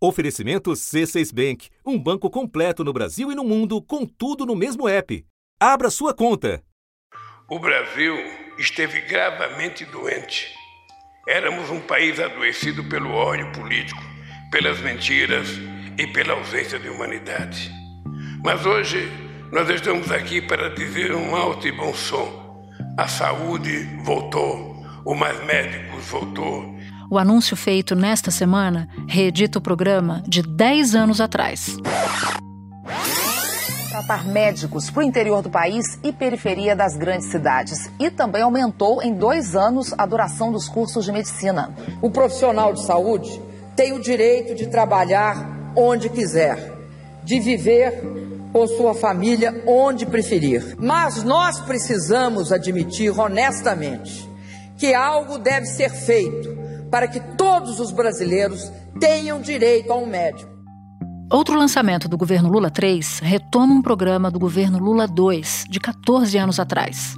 Oferecimento C6 Bank, um banco completo no Brasil e no mundo, com tudo no mesmo app. Abra sua conta. O Brasil esteve gravemente doente. Éramos um país adoecido pelo ódio político, pelas mentiras e pela ausência de humanidade. Mas hoje nós estamos aqui para dizer um alto e bom som. A saúde voltou, o Mais Médicos voltou o anúncio feito nesta semana reedita o programa de 10 anos atrás. Tratar médicos para o interior do país e periferia das grandes cidades. E também aumentou em dois anos a duração dos cursos de medicina. O profissional de saúde tem o direito de trabalhar onde quiser, de viver com sua família onde preferir. Mas nós precisamos admitir honestamente que algo deve ser feito para que todos os brasileiros tenham direito a um médico. Outro lançamento do governo Lula 3 retoma um programa do governo Lula 2, de 14 anos atrás.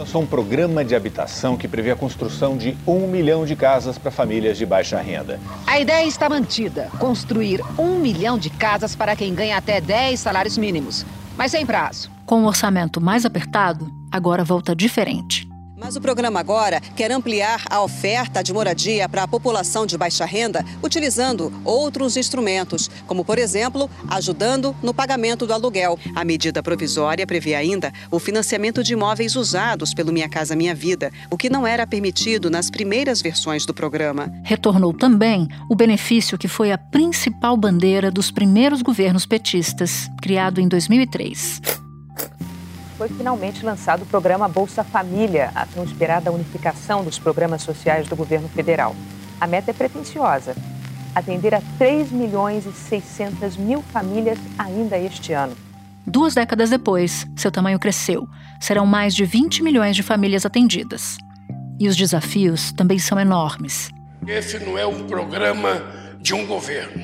lançou um programa de habitação que prevê a construção de um milhão de casas para famílias de baixa renda. A ideia está mantida: construir um milhão de casas para quem ganha até 10 salários mínimos, mas sem prazo. Com um orçamento mais apertado, agora volta diferente. Mas o programa agora quer ampliar a oferta de moradia para a população de baixa renda, utilizando outros instrumentos, como, por exemplo, ajudando no pagamento do aluguel. A medida provisória prevê ainda o financiamento de imóveis usados pelo Minha Casa Minha Vida, o que não era permitido nas primeiras versões do programa. Retornou também o benefício que foi a principal bandeira dos primeiros governos petistas, criado em 2003 foi finalmente lançado o programa Bolsa Família, a tão esperada unificação dos programas sociais do governo federal. A meta é pretensiosa: atender a 3 milhões e 600 mil famílias ainda este ano. Duas décadas depois, seu tamanho cresceu. Serão mais de 20 milhões de famílias atendidas. E os desafios também são enormes. Esse não é um programa de um governo.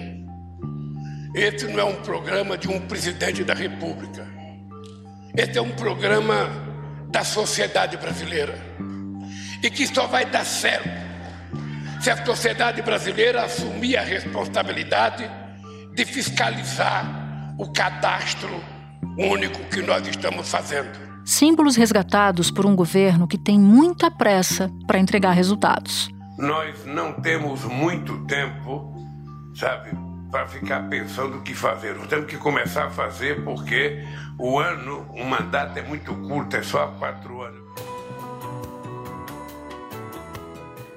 Esse não é um programa de um presidente da República. Este é um programa da sociedade brasileira e que só vai dar certo se a sociedade brasileira assumir a responsabilidade de fiscalizar o cadastro único que nós estamos fazendo. Símbolos resgatados por um governo que tem muita pressa para entregar resultados. Nós não temos muito tempo, sabe, para ficar pensando o que fazer. Nós temos que começar a fazer porque o ano, o mandato é muito curto, é só quatro anos.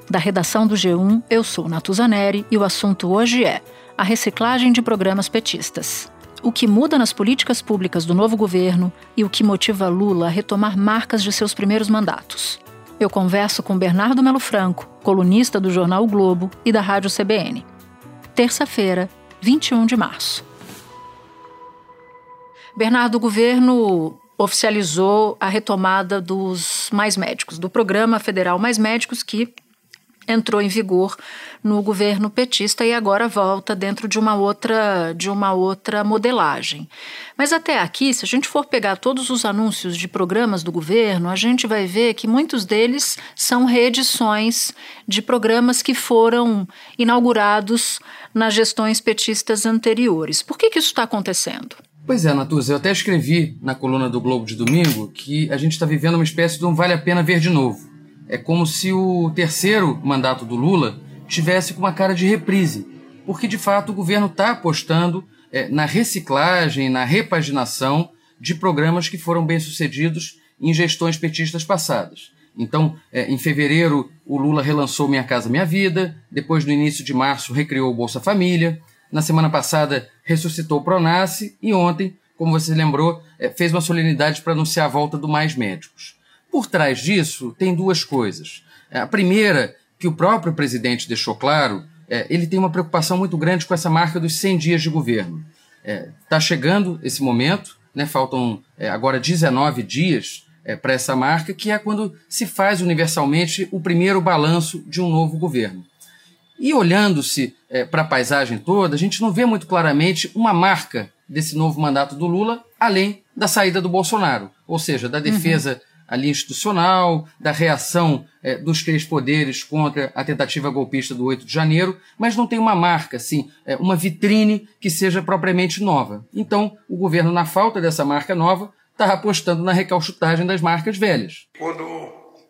Da redação do G1, eu sou Natuzaneri e o assunto hoje é a reciclagem de programas petistas. O que muda nas políticas públicas do novo governo e o que motiva Lula a retomar marcas de seus primeiros mandatos. Eu converso com Bernardo Melo Franco, colunista do jornal o Globo e da Rádio CBN. Terça-feira, 21 de março. Bernardo, o governo oficializou a retomada dos Mais Médicos, do Programa Federal Mais Médicos, que entrou em vigor no governo petista e agora volta dentro de uma outra de uma outra modelagem. Mas até aqui, se a gente for pegar todos os anúncios de programas do governo, a gente vai ver que muitos deles são reedições de programas que foram inaugurados nas gestões petistas anteriores. Por que, que isso está acontecendo? Pois é, Natuza, eu até escrevi na coluna do Globo de domingo que a gente está vivendo uma espécie de um vale a pena ver de novo. É como se o terceiro mandato do Lula tivesse com uma cara de reprise, porque de fato o governo está apostando é, na reciclagem, na repaginação de programas que foram bem-sucedidos em gestões petistas passadas. Então, é, em fevereiro, o Lula relançou Minha Casa Minha Vida, depois, no início de março, recriou o Bolsa Família, na semana passada, ressuscitou o Pronace e ontem, como você lembrou, é, fez uma solenidade para anunciar a volta do Mais Médicos. Por trás disso, tem duas coisas. A primeira, que o próprio presidente deixou claro, é, ele tem uma preocupação muito grande com essa marca dos 100 dias de governo. Está é, chegando esse momento, né, faltam é, agora 19 dias é, para essa marca, que é quando se faz universalmente o primeiro balanço de um novo governo. E olhando-se é, para a paisagem toda, a gente não vê muito claramente uma marca desse novo mandato do Lula, além da saída do Bolsonaro, ou seja, da defesa ali institucional, da reação é, dos três poderes contra a tentativa golpista do 8 de janeiro, mas não tem uma marca, assim, é, uma vitrine que seja propriamente nova. Então, o governo, na falta dessa marca nova, está apostando na recalchutagem das marcas velhas. Quando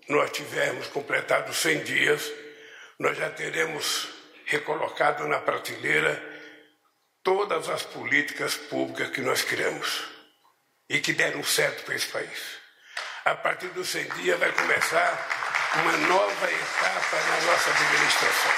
nós tivermos completado 100 dias, nós já teremos recolocado na prateleira todas as políticas públicas que nós criamos e que deram certo para esse país a partir dos 100 dias vai começar uma nova etapa na nossa administração.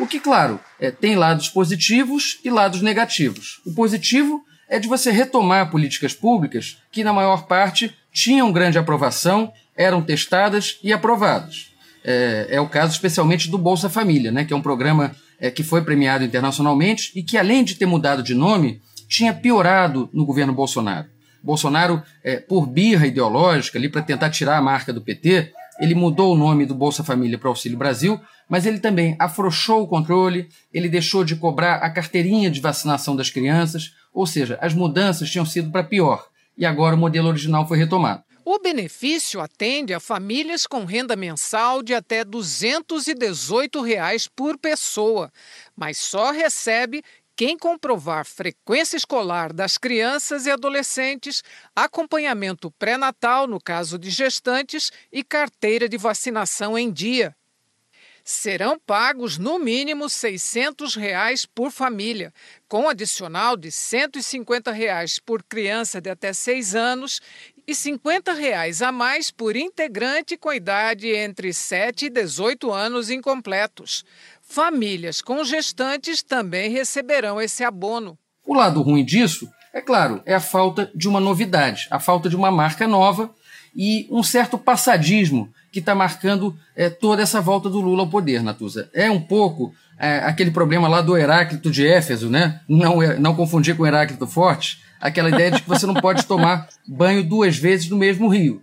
O que, claro, é, tem lados positivos e lados negativos. O positivo é de você retomar políticas públicas que, na maior parte, tinham grande aprovação, eram testadas e aprovadas. É, é o caso especialmente do Bolsa Família, né, que é um programa é, que foi premiado internacionalmente e que, além de ter mudado de nome, tinha piorado no governo Bolsonaro. Bolsonaro, é, por birra ideológica, ali para tentar tirar a marca do PT, ele mudou o nome do Bolsa Família para Auxílio Brasil, mas ele também afrouxou o controle, ele deixou de cobrar a carteirinha de vacinação das crianças, ou seja, as mudanças tinham sido para pior, e agora o modelo original foi retomado. O benefício atende a famílias com renda mensal de até 218 reais por pessoa, mas só recebe quem comprovar frequência escolar das crianças e adolescentes, acompanhamento pré-natal no caso de gestantes e carteira de vacinação em dia. Serão pagos no mínimo 600 reais por família, com adicional de 150 reais por criança de até 6 anos e 50 reais a mais por integrante com idade entre 7 e 18 anos incompletos. Famílias com gestantes também receberão esse abono. O lado ruim disso, é claro, é a falta de uma novidade, a falta de uma marca nova e um certo passadismo que está marcando é, toda essa volta do Lula ao poder, Natuza. É um pouco é, aquele problema lá do Heráclito de Éfeso, né? Não, é, não confundir com Heráclito Forte, aquela ideia de que você não pode tomar banho duas vezes no mesmo rio,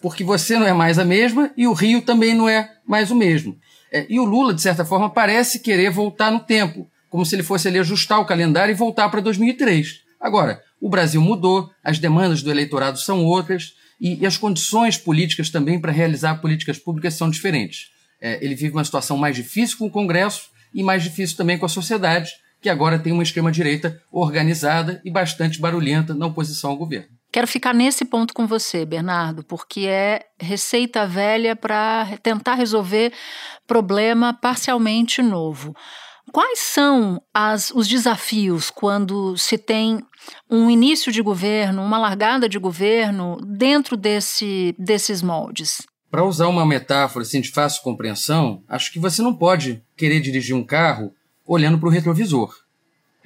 porque você não é mais a mesma e o rio também não é mais o mesmo. É, e o Lula, de certa forma, parece querer voltar no tempo, como se ele fosse ali ajustar o calendário e voltar para 2003. Agora, o Brasil mudou, as demandas do eleitorado são outras e, e as condições políticas também para realizar políticas públicas são diferentes. É, ele vive uma situação mais difícil com o Congresso e mais difícil também com a sociedade, que agora tem uma extrema-direita organizada e bastante barulhenta na oposição ao governo. Quero ficar nesse ponto com você, Bernardo, porque é receita velha para tentar resolver problema parcialmente novo. Quais são as, os desafios quando se tem um início de governo, uma largada de governo dentro desse, desses moldes? Para usar uma metáfora assim, de fácil compreensão, acho que você não pode querer dirigir um carro olhando para o retrovisor.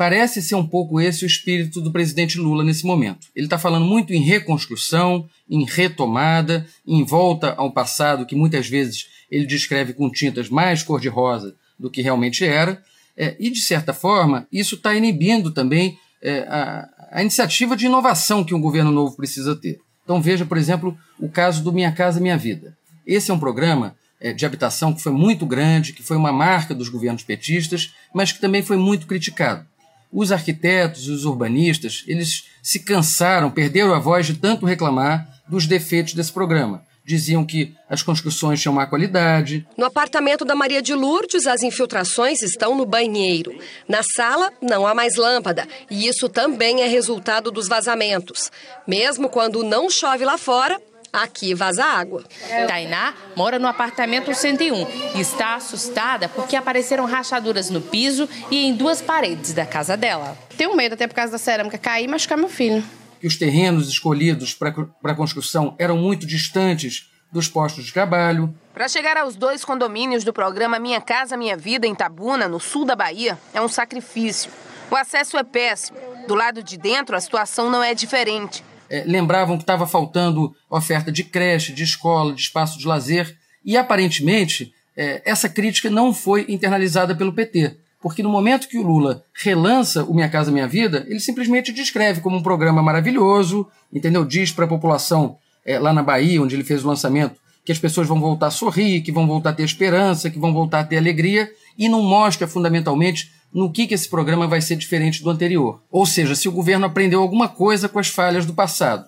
Parece ser um pouco esse o espírito do presidente Lula nesse momento. Ele está falando muito em reconstrução, em retomada, em volta ao passado que muitas vezes ele descreve com tintas mais cor-de-rosa do que realmente era. É, e, de certa forma, isso está inibindo também é, a, a iniciativa de inovação que um governo novo precisa ter. Então, veja, por exemplo, o caso do Minha Casa Minha Vida. Esse é um programa é, de habitação que foi muito grande, que foi uma marca dos governos petistas, mas que também foi muito criticado. Os arquitetos e os urbanistas, eles se cansaram, perderam a voz de tanto reclamar dos defeitos desse programa. Diziam que as construções tinham má qualidade. No apartamento da Maria de Lourdes, as infiltrações estão no banheiro. Na sala, não há mais lâmpada. E isso também é resultado dos vazamentos. Mesmo quando não chove lá fora, Aqui vaza água. Tainá mora no apartamento 101 e está assustada porque apareceram rachaduras no piso e em duas paredes da casa dela. Tenho medo até por causa da cerâmica cair e machucar meu filho. Que os terrenos escolhidos para a construção eram muito distantes dos postos de trabalho. Para chegar aos dois condomínios do programa Minha Casa Minha Vida em Tabuna, no sul da Bahia, é um sacrifício. O acesso é péssimo. Do lado de dentro, a situação não é diferente é, lembravam que estava faltando oferta de creche, de escola, de espaço de lazer, e aparentemente é, essa crítica não foi internalizada pelo PT. Porque no momento que o Lula relança o Minha Casa Minha Vida, ele simplesmente descreve como um programa maravilhoso, entendeu? Diz para a população é, lá na Bahia, onde ele fez o lançamento, que as pessoas vão voltar a sorrir, que vão voltar a ter esperança, que vão voltar a ter alegria, e não mostra fundamentalmente no que, que esse programa vai ser diferente do anterior. Ou seja, se o governo aprendeu alguma coisa com as falhas do passado.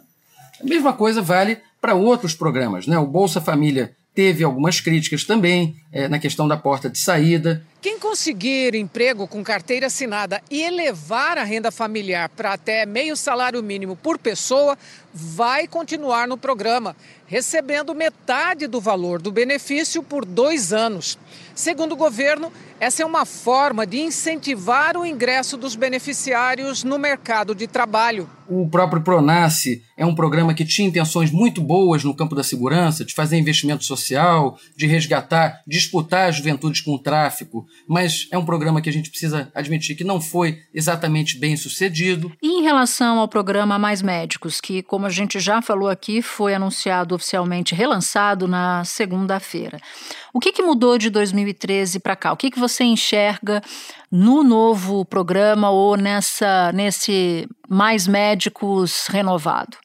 A mesma coisa vale para outros programas. Né? O Bolsa Família teve algumas críticas também é, na questão da porta de saída. Quem conseguir emprego com carteira assinada e elevar a renda familiar para até meio salário mínimo por pessoa vai continuar no programa, recebendo metade do valor do benefício por dois anos. Segundo o governo, essa é uma forma de incentivar o ingresso dos beneficiários no mercado de trabalho. O próprio Pronace é um programa que tinha intenções muito boas no campo da segurança, de fazer investimento social, de resgatar, disputar a juventude com o tráfico, mas é um programa que a gente precisa admitir que não foi exatamente bem sucedido. E em relação ao programa Mais Médicos, que, como a gente já falou aqui, foi anunciado oficialmente, relançado na segunda-feira. O que, que mudou de 2013 para cá? O que, que você enxerga no novo programa ou nessa nesse Mais Médicos renovado?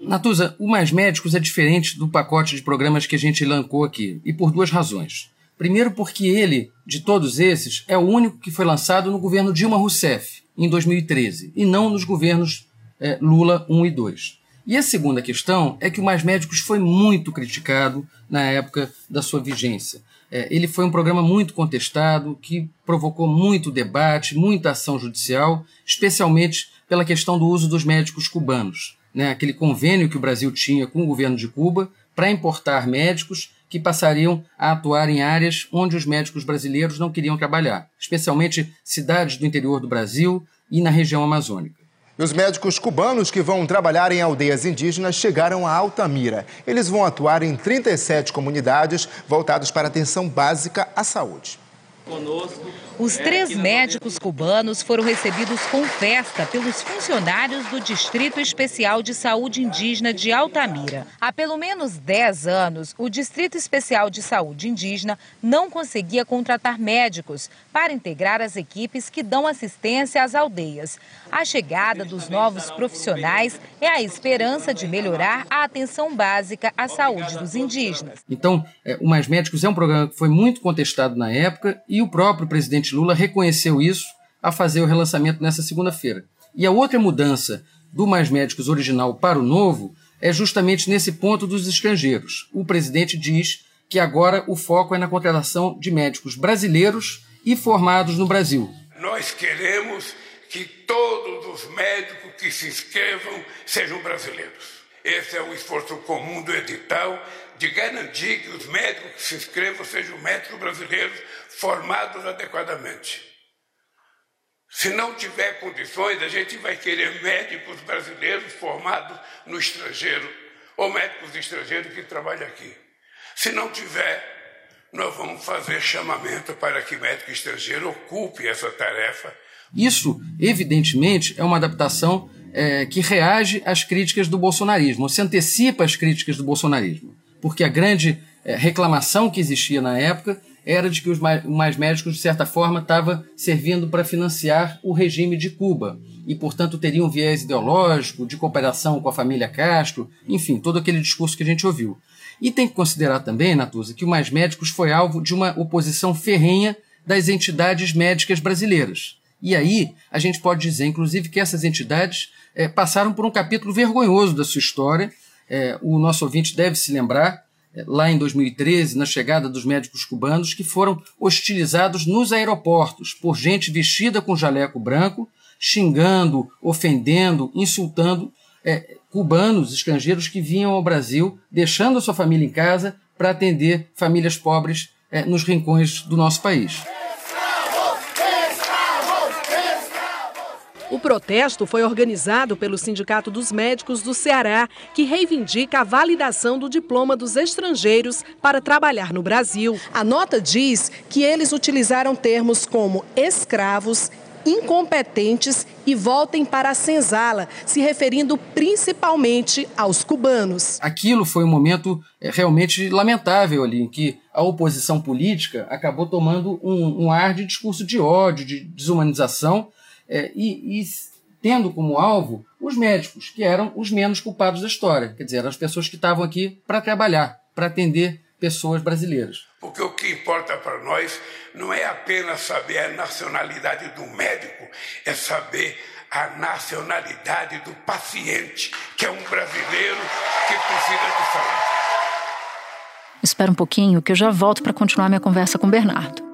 Natuza, o Mais Médicos é diferente do pacote de programas que a gente lancou aqui, e por duas razões. Primeiro, porque ele, de todos esses, é o único que foi lançado no governo Dilma Rousseff, em 2013, e não nos governos é, Lula 1 e 2. E a segunda questão é que o Mais Médicos foi muito criticado na época da sua vigência. É, ele foi um programa muito contestado, que provocou muito debate, muita ação judicial, especialmente pela questão do uso dos médicos cubanos. Né? Aquele convênio que o Brasil tinha com o governo de Cuba para importar médicos que passariam a atuar em áreas onde os médicos brasileiros não queriam trabalhar, especialmente cidades do interior do Brasil e na região amazônica. E os médicos cubanos que vão trabalhar em aldeias indígenas chegaram a Altamira. Eles vão atuar em 37 comunidades voltados para atenção básica à saúde. Os três médicos cubanos foram recebidos com festa pelos funcionários do Distrito Especial de Saúde Indígena de Altamira. Há pelo menos 10 anos, o Distrito Especial de Saúde Indígena não conseguia contratar médicos para integrar as equipes que dão assistência às aldeias. A chegada dos novos profissionais é a esperança de melhorar a atenção básica à saúde dos indígenas. Então, é, o Mais Médicos é um programa que foi muito contestado na época e o próprio presidente Lula reconheceu isso a fazer o relançamento nessa segunda-feira. E a outra mudança do Mais Médicos original para o novo é justamente nesse ponto dos estrangeiros. O presidente diz que agora o foco é na contratação de médicos brasileiros e formados no Brasil. Nós queremos que todos os médicos que se inscrevam sejam brasileiros. Esse é o esforço comum do edital de garantir que os médicos que se inscrevam sejam médicos brasileiros formados adequadamente. Se não tiver condições, a gente vai querer médicos brasileiros formados no estrangeiro ou médicos estrangeiros que trabalham aqui. Se não tiver, nós vamos fazer chamamento para que médico estrangeiro ocupe essa tarefa. Isso, evidentemente, é uma adaptação é, que reage às críticas do bolsonarismo, se antecipa às críticas do bolsonarismo, porque a grande é, reclamação que existia na época era de que os mais, médicos, de certa forma, estava servindo para financiar o regime de Cuba e, portanto, teriam um viés ideológico, de cooperação com a família Castro, enfim, todo aquele discurso que a gente ouviu. E tem que considerar também, Natuza, que o Mais Médicos foi alvo de uma oposição ferrenha das entidades médicas brasileiras. E aí, a gente pode dizer, inclusive, que essas entidades é, passaram por um capítulo vergonhoso da sua história. É, o nosso ouvinte deve se lembrar lá em 2013, na chegada dos médicos cubanos, que foram hostilizados nos aeroportos por gente vestida com jaleco branco, xingando, ofendendo, insultando é, cubanos, estrangeiros que vinham ao Brasil, deixando a sua família em casa para atender famílias pobres é, nos rincões do nosso país. O protesto foi organizado pelo Sindicato dos Médicos do Ceará, que reivindica a validação do diploma dos estrangeiros para trabalhar no Brasil. A nota diz que eles utilizaram termos como escravos, incompetentes e voltem para a senzala, se referindo principalmente aos cubanos. Aquilo foi um momento é, realmente lamentável ali, em que a oposição política acabou tomando um, um ar de discurso de ódio, de desumanização, é, e, e tendo como alvo os médicos, que eram os menos culpados da história. Quer dizer, eram as pessoas que estavam aqui para trabalhar, para atender pessoas brasileiras. Porque o que importa para nós não é apenas saber a nacionalidade do médico, é saber a nacionalidade do paciente, que é um brasileiro que precisa de saúde. Espera um pouquinho que eu já volto para continuar minha conversa com o Bernardo.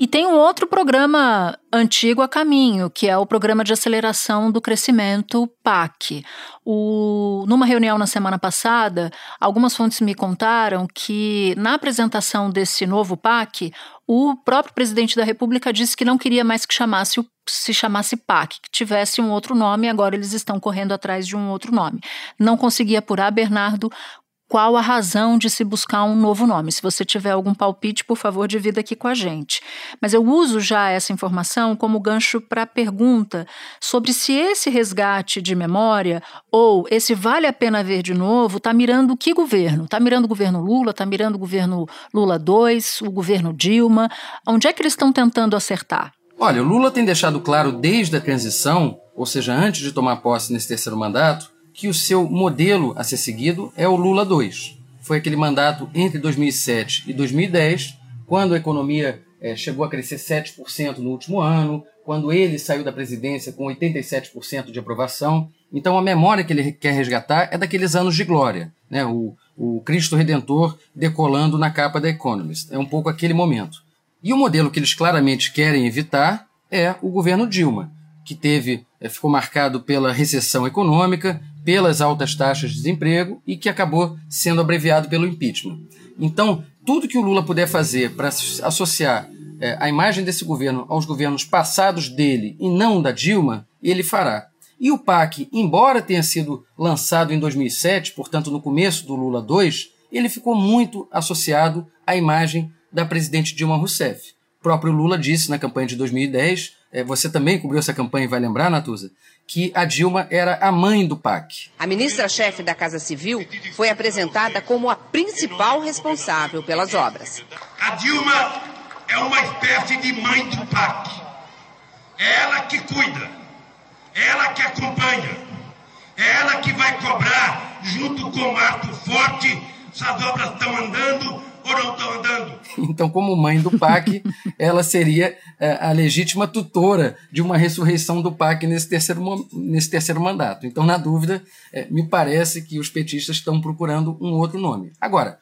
E tem um outro programa antigo a caminho, que é o Programa de Aceleração do Crescimento, PAC. O, numa reunião na semana passada, algumas fontes me contaram que, na apresentação desse novo PAC, o próprio presidente da República disse que não queria mais que chamasse se chamasse PAC, que tivesse um outro nome, agora eles estão correndo atrás de um outro nome. Não consegui apurar, Bernardo, qual a razão de se buscar um novo nome. Se você tiver algum palpite, por favor, divida aqui com a gente. Mas eu uso já essa informação como gancho para a pergunta sobre se esse resgate de memória ou esse vale a pena ver de novo está mirando que governo? Está mirando o governo Lula? Está mirando o governo Lula 2? O governo Dilma? Onde é que eles estão tentando acertar? Olha, o Lula tem deixado claro desde a transição, ou seja, antes de tomar posse nesse terceiro mandato, que o seu modelo a ser seguido é o Lula 2. Foi aquele mandato entre 2007 e 2010, quando a economia é, chegou a crescer 7% no último ano, quando ele saiu da presidência com 87% de aprovação. Então a memória que ele quer resgatar é daqueles anos de glória, né? o, o Cristo Redentor decolando na capa da Economist. É um pouco aquele momento. E o modelo que eles claramente querem evitar é o governo Dilma, que teve é, ficou marcado pela recessão econômica, pelas altas taxas de desemprego e que acabou sendo abreviado pelo impeachment. Então, tudo que o Lula puder fazer para associar é, a imagem desse governo aos governos passados dele e não da Dilma, ele fará. E o PAC, embora tenha sido lançado em 2007, portanto no começo do Lula 2, ele ficou muito associado à imagem da presidente Dilma Rousseff. O próprio Lula disse na campanha de 2010, é, você também cobriu essa campanha e vai lembrar, Natuza, que a Dilma era a mãe do PAC. A ministra-chefe da Casa Civil foi apresentada como a principal responsável pelas obras. A Dilma é uma espécie de mãe do PAC. É ela que cuida, é ela que acompanha, é ela que vai cobrar, junto com o Marco Forte, se as obras estão andando ou não estão andando. Então, como mãe do PAC, ela seria é, a legítima tutora de uma ressurreição do PAC nesse terceiro, nesse terceiro mandato. Então, na dúvida, é, me parece que os petistas estão procurando um outro nome. Agora,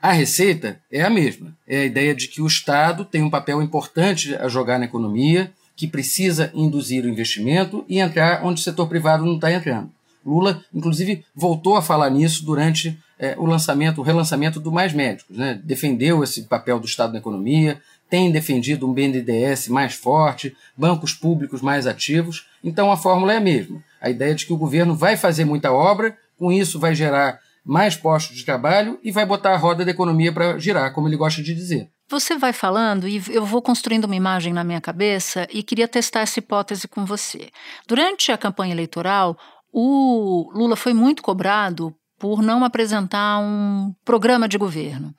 a receita é a mesma. É a ideia de que o Estado tem um papel importante a jogar na economia, que precisa induzir o investimento e entrar onde o setor privado não está entrando. Lula, inclusive, voltou a falar nisso durante é, o lançamento, o relançamento do Mais Médicos. Né? Defendeu esse papel do Estado na economia, tem defendido um BNDES mais forte, bancos públicos mais ativos. Então a fórmula é a mesma. A ideia de que o governo vai fazer muita obra, com isso vai gerar mais postos de trabalho e vai botar a roda da economia para girar, como ele gosta de dizer. Você vai falando e eu vou construindo uma imagem na minha cabeça e queria testar essa hipótese com você. Durante a campanha eleitoral, o Lula foi muito cobrado por não apresentar um programa de governo.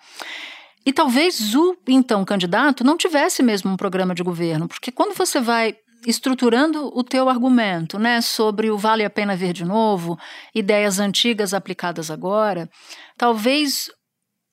E talvez o então candidato não tivesse mesmo um programa de governo, porque quando você vai estruturando o teu argumento, né, sobre o vale a pena ver de novo, ideias antigas aplicadas agora, talvez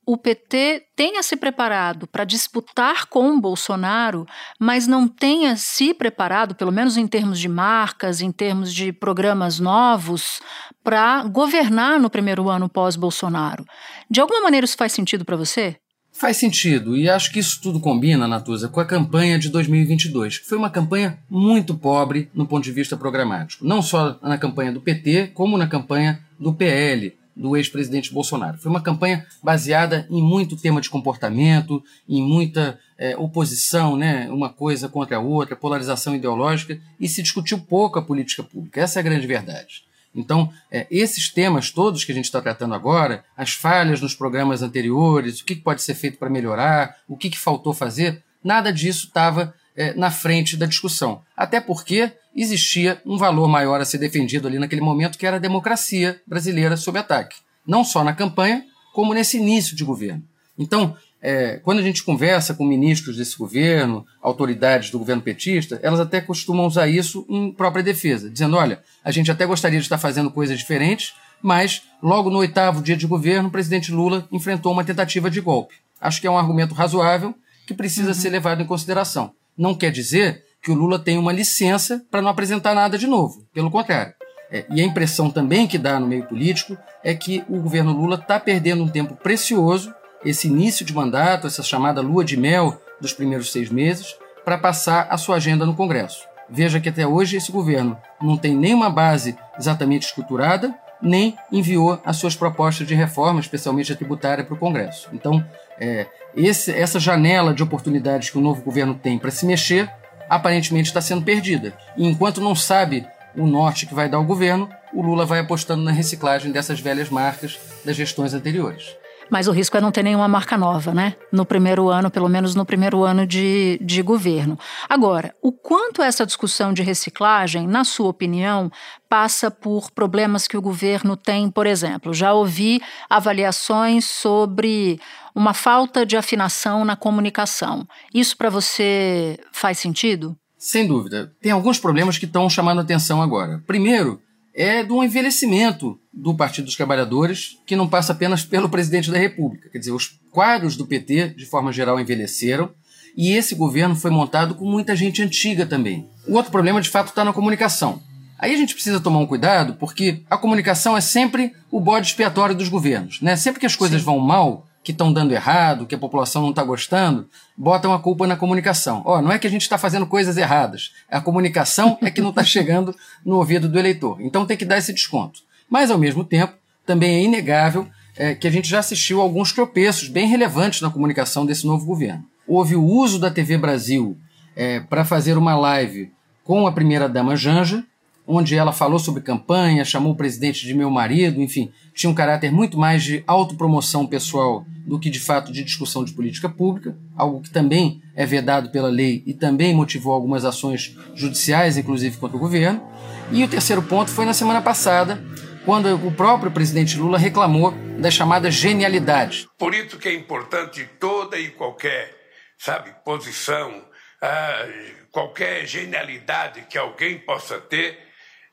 o PT tenha se preparado para disputar com Bolsonaro, mas não tenha se preparado, pelo menos em termos de marcas, em termos de programas novos, para governar no primeiro ano pós-Bolsonaro. De alguma maneira isso faz sentido para você? Faz sentido, e acho que isso tudo combina, Natuza, com a campanha de 2022, que foi uma campanha muito pobre no ponto de vista programático. Não só na campanha do PT, como na campanha do PL, do ex-presidente Bolsonaro. Foi uma campanha baseada em muito tema de comportamento, em muita é, oposição, né, uma coisa contra a outra, polarização ideológica, e se discutiu pouco a política pública. Essa é a grande verdade. Então, é, esses temas todos que a gente está tratando agora, as falhas nos programas anteriores, o que pode ser feito para melhorar, o que, que faltou fazer, nada disso estava é, na frente da discussão. Até porque existia um valor maior a ser defendido ali naquele momento, que era a democracia brasileira sob ataque. Não só na campanha, como nesse início de governo. Então, é, quando a gente conversa com ministros desse governo, autoridades do governo petista, elas até costumam usar isso em própria defesa, dizendo: olha, a gente até gostaria de estar fazendo coisas diferentes, mas logo no oitavo dia de governo, o presidente Lula enfrentou uma tentativa de golpe. Acho que é um argumento razoável que precisa uhum. ser levado em consideração. Não quer dizer que o Lula tem uma licença para não apresentar nada de novo. Pelo contrário. É, e a impressão também que dá no meio político é que o governo Lula está perdendo um tempo precioso, esse início de mandato, essa chamada lua de mel dos primeiros seis meses, para passar a sua agenda no Congresso. Veja que até hoje esse governo não tem nenhuma base exatamente estruturada, nem enviou as suas propostas de reforma, especialmente a tributária, para o Congresso. Então, é, esse, essa janela de oportunidades que o novo governo tem para se mexer aparentemente está sendo perdida. E enquanto não sabe o norte que vai dar o governo, o Lula vai apostando na reciclagem dessas velhas marcas das gestões anteriores. Mas o risco é não ter nenhuma marca nova, né? No primeiro ano, pelo menos no primeiro ano de, de governo. Agora, o quanto essa discussão de reciclagem, na sua opinião, passa por problemas que o governo tem, por exemplo? Já ouvi avaliações sobre uma falta de afinação na comunicação. Isso para você faz sentido? Sem dúvida. Tem alguns problemas que estão chamando atenção agora. Primeiro, é do envelhecimento do Partido dos Trabalhadores, que não passa apenas pelo presidente da República. Quer dizer, os quadros do PT, de forma geral, envelheceram, e esse governo foi montado com muita gente antiga também. O outro problema, de fato, está na comunicação. Aí a gente precisa tomar um cuidado, porque a comunicação é sempre o bode expiatório dos governos. Né? Sempre que as coisas Sim. vão mal, que estão dando errado, que a população não está gostando, botam a culpa na comunicação. Ó, oh, não é que a gente está fazendo coisas erradas, a comunicação é que não está chegando no ouvido do eleitor. Então tem que dar esse desconto. Mas, ao mesmo tempo, também é inegável é, que a gente já assistiu a alguns tropeços bem relevantes na comunicação desse novo governo. Houve o uso da TV Brasil é, para fazer uma live com a primeira-dama Janja, onde ela falou sobre campanha, chamou o presidente de meu marido, enfim, tinha um caráter muito mais de autopromoção pessoal do que de fato de discussão de política pública, algo que também é vedado pela lei e também motivou algumas ações judiciais, inclusive contra o governo. E o terceiro ponto foi na semana passada, quando o próprio presidente Lula reclamou da chamada genialidade. Por isso que é importante toda e qualquer, sabe, posição, ah, qualquer genialidade que alguém possa ter,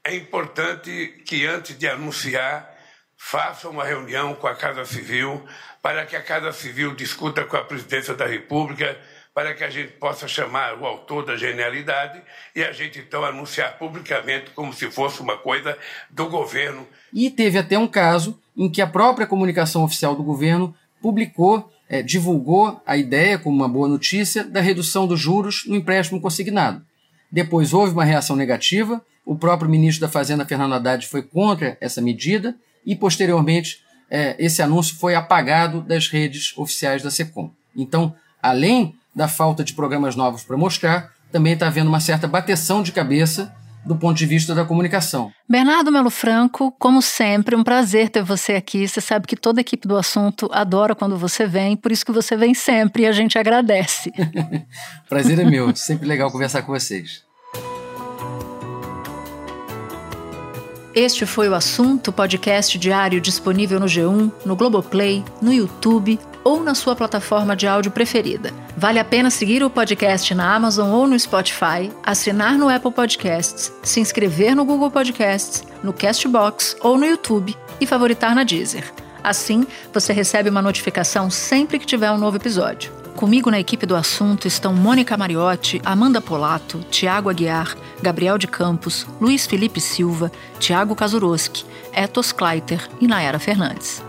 é importante que antes de anunciar faça uma reunião com a Casa Civil para que a Casa Civil discuta com a Presidência da República para que a gente possa chamar o autor da genialidade e a gente então anunciar publicamente como se fosse uma coisa do governo. E teve até um caso em que a própria comunicação oficial do governo publicou, é, divulgou a ideia, como uma boa notícia, da redução dos juros no empréstimo consignado. Depois houve uma reação negativa, o próprio ministro da Fazenda, Fernando Haddad, foi contra essa medida e, posteriormente, é, esse anúncio foi apagado das redes oficiais da SECOM. Então, além da falta de programas novos para mostrar, também está havendo uma certa bateção de cabeça do ponto de vista da comunicação. Bernardo Melo Franco, como sempre, um prazer ter você aqui. Você sabe que toda a equipe do assunto adora quando você vem, por isso que você vem sempre e a gente agradece. prazer é meu, sempre legal conversar com vocês. Este foi o assunto podcast diário disponível no G1, no Globoplay, no YouTube ou na sua plataforma de áudio preferida. Vale a pena seguir o podcast na Amazon ou no Spotify, assinar no Apple Podcasts, se inscrever no Google Podcasts, no Castbox ou no YouTube e favoritar na Deezer. Assim, você recebe uma notificação sempre que tiver um novo episódio. Comigo na equipe do assunto estão Mônica Mariotti, Amanda Polato, Tiago Aguiar, Gabriel de Campos, Luiz Felipe Silva, Tiago Kazuroski, Etos Kleiter e Nayara Fernandes.